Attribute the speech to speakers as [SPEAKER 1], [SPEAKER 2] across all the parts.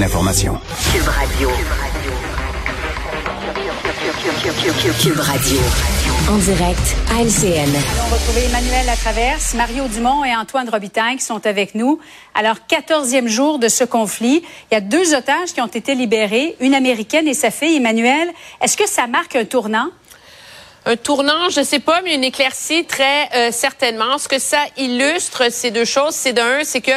[SPEAKER 1] L'information.
[SPEAKER 2] Cube Radio. Cube Radio. En direct à LCN.
[SPEAKER 3] On va retrouver Emmanuel Latraverse, Mario Dumont et Antoine Robitaille qui sont avec nous. Alors, 14e jour de ce conflit. Il y a deux otages qui ont été libérés, une américaine et sa fille. Emmanuel, est-ce que ça marque un tournant?
[SPEAKER 4] Un tournant, je sais pas, mais une éclaircie très euh, certainement. Ce que ça illustre, ces deux choses, c'est d'un, c'est que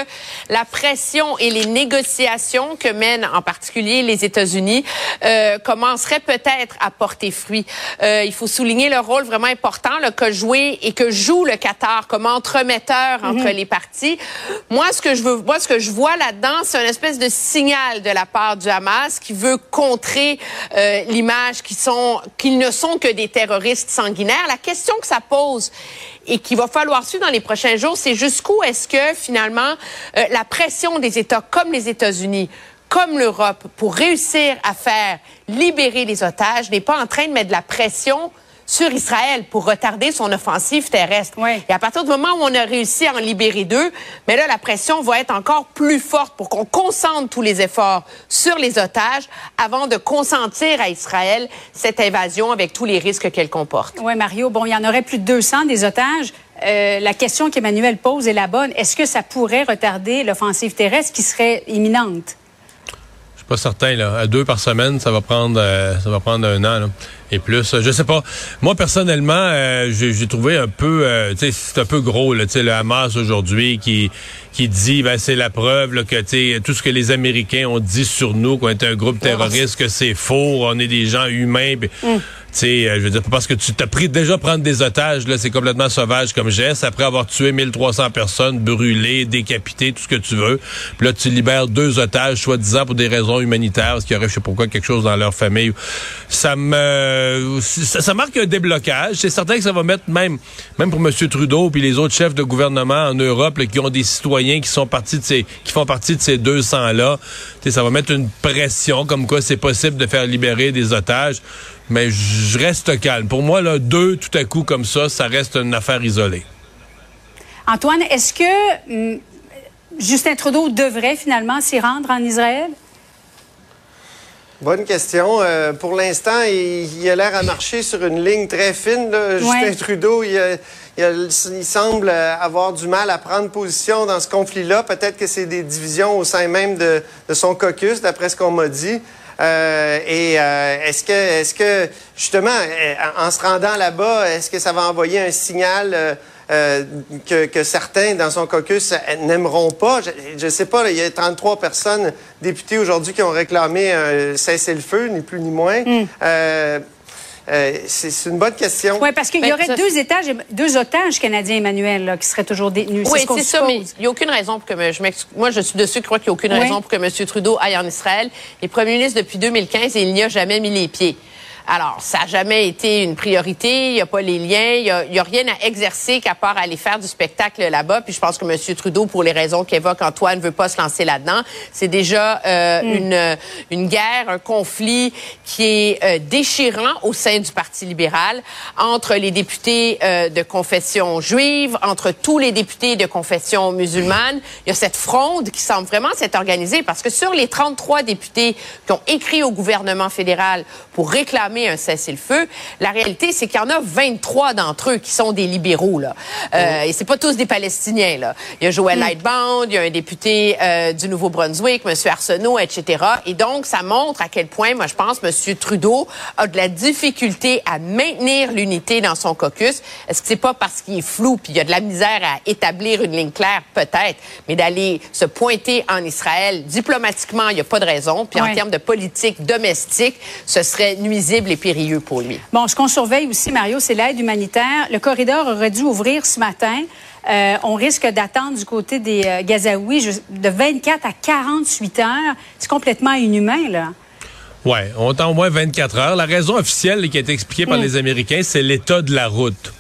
[SPEAKER 4] la pression et les négociations que mènent en particulier les États-Unis euh, commenceraient peut-être à porter fruit. Euh, il faut souligner le rôle vraiment important là, que joué et que joue le Qatar comme entremetteur entre mhm. les parties. Moi, ce que je veux, moi, ce que je vois là-dedans, c'est une espèce de signal de la part du Hamas qui veut contrer euh, l'image qu'ils sont, qu'ils ne sont que des terroristes La question que ça pose et qu'il va falloir suivre dans les prochains jours, c'est jusqu'où est-ce que finalement euh, la pression des États comme les États-Unis comme l'Europe pour réussir à faire libérer les otages n'est pas en train de mettre de la pression sur Israël pour retarder son offensive terrestre. Et à partir du moment où on a réussi à en libérer deux, mais là, la pression va être encore plus forte pour qu'on concentre tous les efforts sur les otages avant de consentir à Israël cette invasion avec tous les risques qu'elle comporte.
[SPEAKER 3] Oui, Mario, bon, il y en aurait plus de 200 des otages. Euh, la question qu'Emmanuel pose est la bonne. Est-ce que ça pourrait retarder l'offensive terrestre qui serait imminente?
[SPEAKER 5] Pas certain. Là. À deux par semaine, ça va prendre, euh, ça va prendre un an. Là et plus. Je sais pas. Moi personnellement, euh, j'ai trouvé un peu, euh, tu sais, c'est un peu gros là, tu sais, le Hamas aujourd'hui qui qui dit, ben c'est la preuve là, que tu sais tout ce que les Américains ont dit sur nous, qu'on est un groupe terroriste, que c'est faux, on est des gens humains. Mm. Sais, euh, je veux dire, parce que tu t'as pris déjà prendre des otages, là, c'est complètement sauvage comme geste. Après avoir tué 1300 personnes, brûlées, décapitées, tout ce que tu veux. Puis là, tu libères deux otages, soi-disant pour des raisons humanitaires, parce qu'il y aurait, je sais pas pourquoi, quelque chose dans leur famille. Ça me euh, ça, marque un déblocage. C'est certain que ça va mettre même, même pour M. Trudeau puis les autres chefs de gouvernement en Europe qui ont des citoyens qui sont partis de ces, qui font partie de ces 200 là. Ça va mettre une pression comme quoi c'est possible de faire libérer des otages. Mais je reste calme. Pour moi, là, deux tout à coup comme ça, ça reste une affaire isolée.
[SPEAKER 3] Antoine, est-ce que hum, Justin Trudeau devrait finalement s'y rendre en Israël?
[SPEAKER 6] Bonne question. Euh, pour l'instant, il, a l'air à marcher sur une ligne très fine. Justin Trudeau, il, semble avoir du mal à prendre position dans ce conflit-là. Peut-être que c'est des divisions au sein même de, son caucus, d'après ce qu'on m'a dit. Euh, et euh, est-ce que, est-ce que justement, en se rendant là-bas, est-ce que ça va envoyer un signal euh, que, certains dans son caucus n'aimeront pas? Je ne sais pas, il y a 33 personnes députées aujourd'hui qui ont réclamé un cessez-le-feu, ni plus ni moins. Hmm. Euh, c'est une bonne question.
[SPEAKER 3] Oui, parce qu'il y aurait deux, étages, deux otages canadiens, Emmanuel, qui seraient toujours détenus.
[SPEAKER 4] Oui, c'est ça, mais il n'y a aucune raison pour que je Moi, je suis de ceux qui croient qu'il n'y a aucune raison pour que M. Trudeau aille en Israël. Il est premier ministre depuis 2015 et il n'y a jamais mis les pieds. Alors, ça n'a jamais été une priorité. Il n'y a pas les liens. Il n'y a, rien à exercer qu'à part aller faire du spectacle là-bas. Puis je pense que M. Trudeau, pour les raisons qu'évoque Antoine, veut pas se lancer là-dedans. C'est déjà euh, mm. une, une guerre, un conflit qui est euh, déchirant au sein du Parti libéral entre les députés euh, de confession juive, entre tous les députés de confession musulmane. Il y a cette fronde qui semble vraiment s'être organisée parce que sur les 33 députés qui ont écrit au gouvernement fédéral pour réclamer un cessez-le-feu. La réalité, c'est qu'il y en a 23 d'entre eux qui sont des libéraux. Là. Euh, Et c'est pas tous des Palestiniens. Là. Il y a Joël mm. Lightbound, il y a un député euh, du Nouveau-Brunswick, M. Arsenault, etc. Et donc, ça montre à quel point, moi, je pense, M. Trudeau a de la difficulté à maintenir l'unité dans son caucus. Est-ce que c'est pas parce qu'il est flou puis il y a de la misère à établir une ligne claire? Peut-être. Mais d'aller se pointer en Israël diplomatiquement, il n'y a pas de raison. Puis en termes de politique domestique, ce serait nuisible et périlleux pour lui.
[SPEAKER 3] Bon, ce qu'on surveille aussi, Mario, c'est l'aide humanitaire. Le corridor aurait dû ouvrir ce matin. Euh, on risque d'attendre du côté des euh, Gazaouis de 24 à 48 heures. C'est complètement inhumain, là.
[SPEAKER 5] Oui, on attend au moins 24 heures. La raison officielle qui a été expliquée par hmm. les Américains, c'est l'état de la route.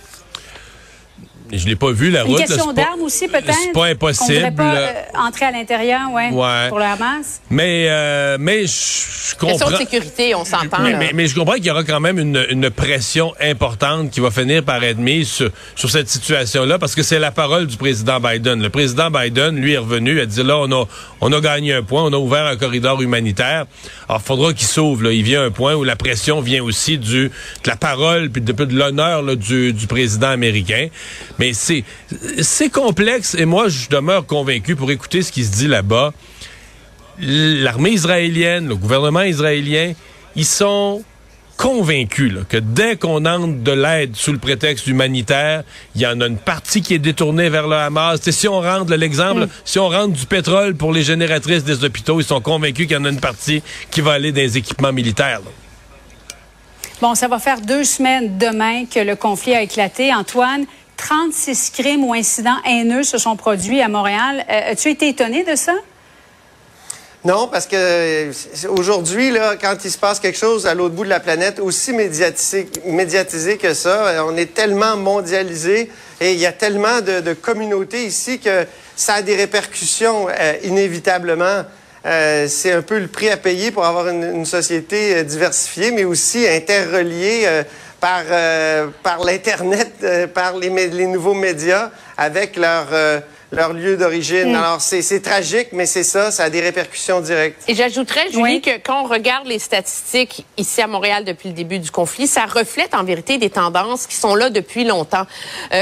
[SPEAKER 5] Je l'ai pas vu la route.
[SPEAKER 3] Une question d'armes aussi peut-être?
[SPEAKER 5] C'est pas impossible.
[SPEAKER 3] On pas euh, entrer à l'intérieur, ouais, pour le Hamas.
[SPEAKER 5] Mais euh, mais je comprends.
[SPEAKER 4] Question de sécurité, on s'entend.
[SPEAKER 5] Mais, mais, je comprends qu'il y aura quand même une, une, pression importante qui va finir par être mise sur, sur cette situation-là parce que c'est la parole du président Biden. Le président Biden, lui, est revenu, il a dit là, on a on a gagné un point, on a ouvert un corridor humanitaire. Alors, il faudra qu'il s'ouvre. Là. Il vient un point où la pression vient aussi du de la parole puis de, de l'honneur du, du président américain. Mais c'est c'est complexe et moi je demeure convaincu pour écouter ce qui se dit là-bas. L'armée israélienne, le gouvernement israélien, ils sont convaincus que dès qu'on entre de l'aide sous le prétexte humanitaire, il y en a une partie qui est détournée vers le Hamas. si on rentre l'exemple, mm. si on rentre du pétrole pour les génératrices des hôpitaux, ils sont convaincus qu'il y en a une partie qui va aller dans les équipements militaires.
[SPEAKER 3] Bon, ça va faire deux semaines demain que le conflit a éclaté. Antoine, 36 crimes ou incidents haineux se sont produits à Montréal. Euh, as-tu été étonné de ça?
[SPEAKER 6] Non, parce que euh, aujourd'hui, quand il se passe quelque chose à l'autre bout de la planète, aussi médiatisé, médiatisé que ça, euh, on est tellement mondialisé et il y a tellement de, communautés ici que ça a des répercussions inévitablement. c'est un peu le prix à payer pour avoir une, société diversifiée, mais aussi interreliée par, euh, par l'Internet, euh, par les, les, nouveaux médias avec leur, euh, leur lieu d'origine. Mm. Alors, c'est tragique, mais c'est ça, ça a des répercussions directes.
[SPEAKER 4] Et j'ajouterais, Julie, que quand on regarde les statistiques ici à Montréal depuis le début du conflit, ça reflète en vérité des tendances qui sont là depuis longtemps.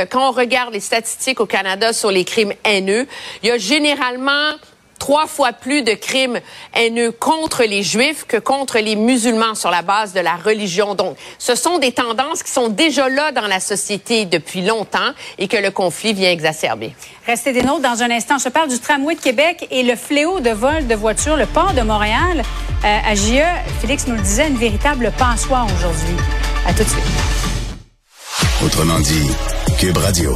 [SPEAKER 4] quand on regarde les statistiques au Canada sur les crimes haineux, il y a généralement trois fois plus de crimes haineux contre les Juifs que contre les musulmans sur la base de la religion. Donc, ce sont des tendances qui sont déjà là dans la société depuis longtemps et que le conflit vient exacerber.
[SPEAKER 3] Restez des nôtres dans un instant. Je parle du tramway de Québec et le fléau de vol de voitures, le port de Montréal. Euh, à JE, Félix nous le disait, une véritable passoire aujourd'hui. À tout de suite.
[SPEAKER 1] Autrement dit, Cube Radio.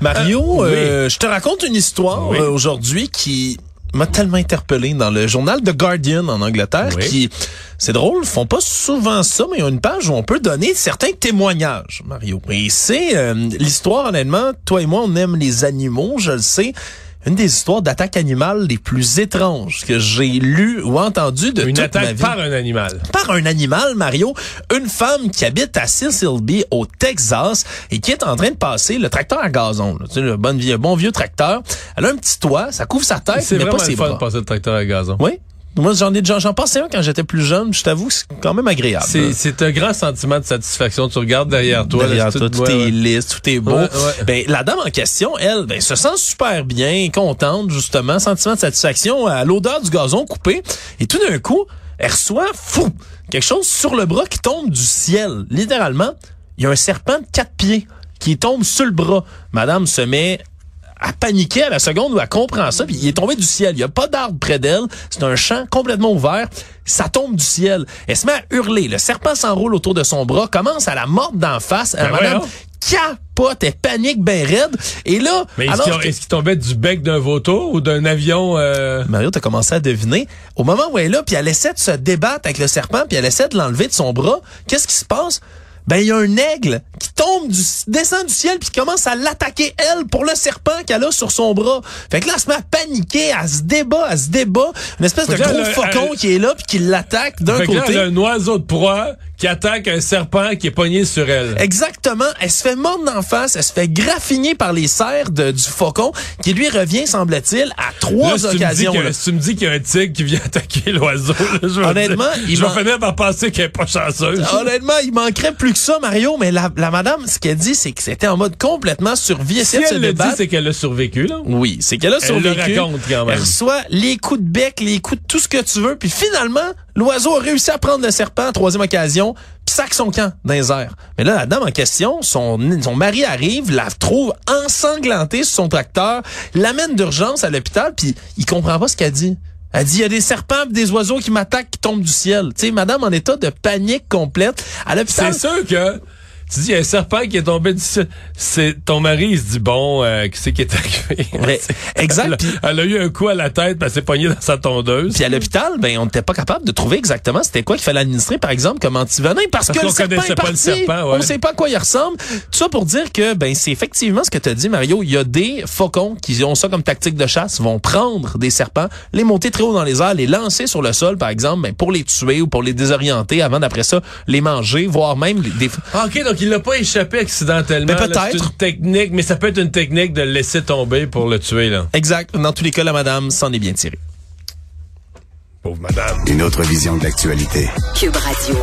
[SPEAKER 7] Mario, euh, euh, je te raconte une histoire euh, aujourd'hui qui m'a tellement interpellé dans le journal The Guardian en Angleterre qui c'est drôle, font pas souvent ça mais il y a une page où on peut donner certains témoignages Mario. Et c'est l'histoire honnêtement, toi et moi on aime les animaux, je le sais une des histoires d'attaque animale les plus étranges que j'ai lues ou entendues de
[SPEAKER 5] une
[SPEAKER 7] toute
[SPEAKER 5] attaque
[SPEAKER 7] ma vie.
[SPEAKER 5] par un animal.
[SPEAKER 7] Par un animal, Mario. Une femme qui habite à Cecil au Texas et qui est en train de passer le tracteur à gazon. Tu sais, le bon vieux, bon vieux tracteur. Elle a un petit toit, ça couvre sa tête, mais pas ses
[SPEAKER 5] fun de passer le tracteur à gazon.
[SPEAKER 7] Oui, moi, j'en ai j'en passais un quand j'étais plus jeune. Je t'avoue, c'est quand même agréable.
[SPEAKER 5] C'est un grand sentiment de satisfaction. Tu regardes derrière toi.
[SPEAKER 7] Derrière toi, tout, est lisse, tout est beau. Ben, la dame en question, elle, ben, se sent super bien, contente, justement, sentiment de satisfaction à l'odeur du gazon coupé. Et tout d'un coup, elle reçoit, fou, quelque chose sur le bras qui tombe du ciel. Littéralement, il y a un serpent de quatre pieds qui tombe sur le bras. Madame se met à paniquer à la seconde où elle comprend ça, puis il est tombé du ciel. Il n'y a pas d'arbre près d'elle. C'est un champ complètement ouvert. Ça tombe du ciel. Elle se met à hurler. Le serpent s'enroule autour de son bras, commence à la mordre d'en face. Ben madame capote, elle panique ben raide. Et là...
[SPEAKER 5] Mais est-ce qu'il tombait du bec d'un vautour ou d'un avion... Euh...
[SPEAKER 7] Mario, t'as commencé à deviner. Au moment où elle est là, puis elle essaie de se débattre avec le serpent, puis elle essaie de l'enlever de son bras, qu'est-ce qui se passe? ben il y a un aigle qui tombe du descend du ciel puis commence à l'attaquer elle pour le serpent qu'elle a sur son bras. Fait que là elle se met à paniquer, elle se débat, elle se débat, une espèce de gros faucon qui est là puis qui l'attaque d'un côté. Là,
[SPEAKER 5] elle a un oiseau de proie qui attaque un serpent qui est pogné sur elle.
[SPEAKER 7] Exactement. Elle se fait mordre d'en face, elle se fait graffiner par les serres de, du faucon qui lui revient, semble-t-il, à trois occasions.
[SPEAKER 5] Tu me dis qu'il y a un tigre qui vient attaquer l'oiseau, honnêtement, il je vais finir par penser qu'elle est pas chanceuse.
[SPEAKER 7] Honnêtement, il manquerait plus que ça, Mario, mais la, la madame, ce qu'elle dit, c'est que c'était en mode complètement survie.
[SPEAKER 5] Si elle le dit, c'est qu'elle a survécu, là.
[SPEAKER 7] Oui, c'est qu'elle a survécu.
[SPEAKER 5] Elle le raconte quand même.
[SPEAKER 7] Elle reçoit les coups de bec, les coups de tout ce que tu veux, puis finalement, L'oiseau a réussi à prendre le serpent, troisième occasion, puis sac son camp dans les airs. Mais là, la dame en question, son, son mari arrive, la trouve ensanglantée sur son tracteur, l'amène d'urgence à l'hôpital, puis il comprend pas ce qu'elle dit. Elle dit, il y a des serpents des oiseaux qui m'attaquent, qui tombent du ciel. Tu sais, madame en état de panique complète. À l'hôpital.
[SPEAKER 5] C'est sûr que tu dis, il y a un serpent qui est tombé du C'est ton mari, il se dit, bon, euh, qui c'est qui est arrivé?
[SPEAKER 7] exact.
[SPEAKER 5] Elle, a eu un coup à la tête, elle s'est pognée dans sa tondeuse.
[SPEAKER 7] Puis à l'hôpital, ben, on n'était pas capable de trouver exactement c'était quoi qu'il fallait administrer, par exemple, comme antivenin, parce, parce que le serpent est parti. Serpent, ouais. On sait pas à quoi il ressemble. Tout ça pour dire que, ben, c'est effectivement ce que tu as dit, Mario. Il y a des faucons qui ont ça comme tactique de chasse, vont prendre des serpents, les monter très haut dans les airs, les lancer sur le sol, par exemple, ben, pour les tuer ou pour les désorienter avant d'après ça les manger, voire même des.
[SPEAKER 5] Ah, ok, donc il l'a pas échappé accidentellement.
[SPEAKER 7] Ben, peut-être.
[SPEAKER 5] technique, mais ça peut être une technique de le laisser tomber pour le tuer là.
[SPEAKER 7] Exact. Dans tous les cas, la madame s'en est bien tirée.
[SPEAKER 5] Pauvre madame.
[SPEAKER 1] Une autre vision de l'actualité.
[SPEAKER 2] Cube Radio.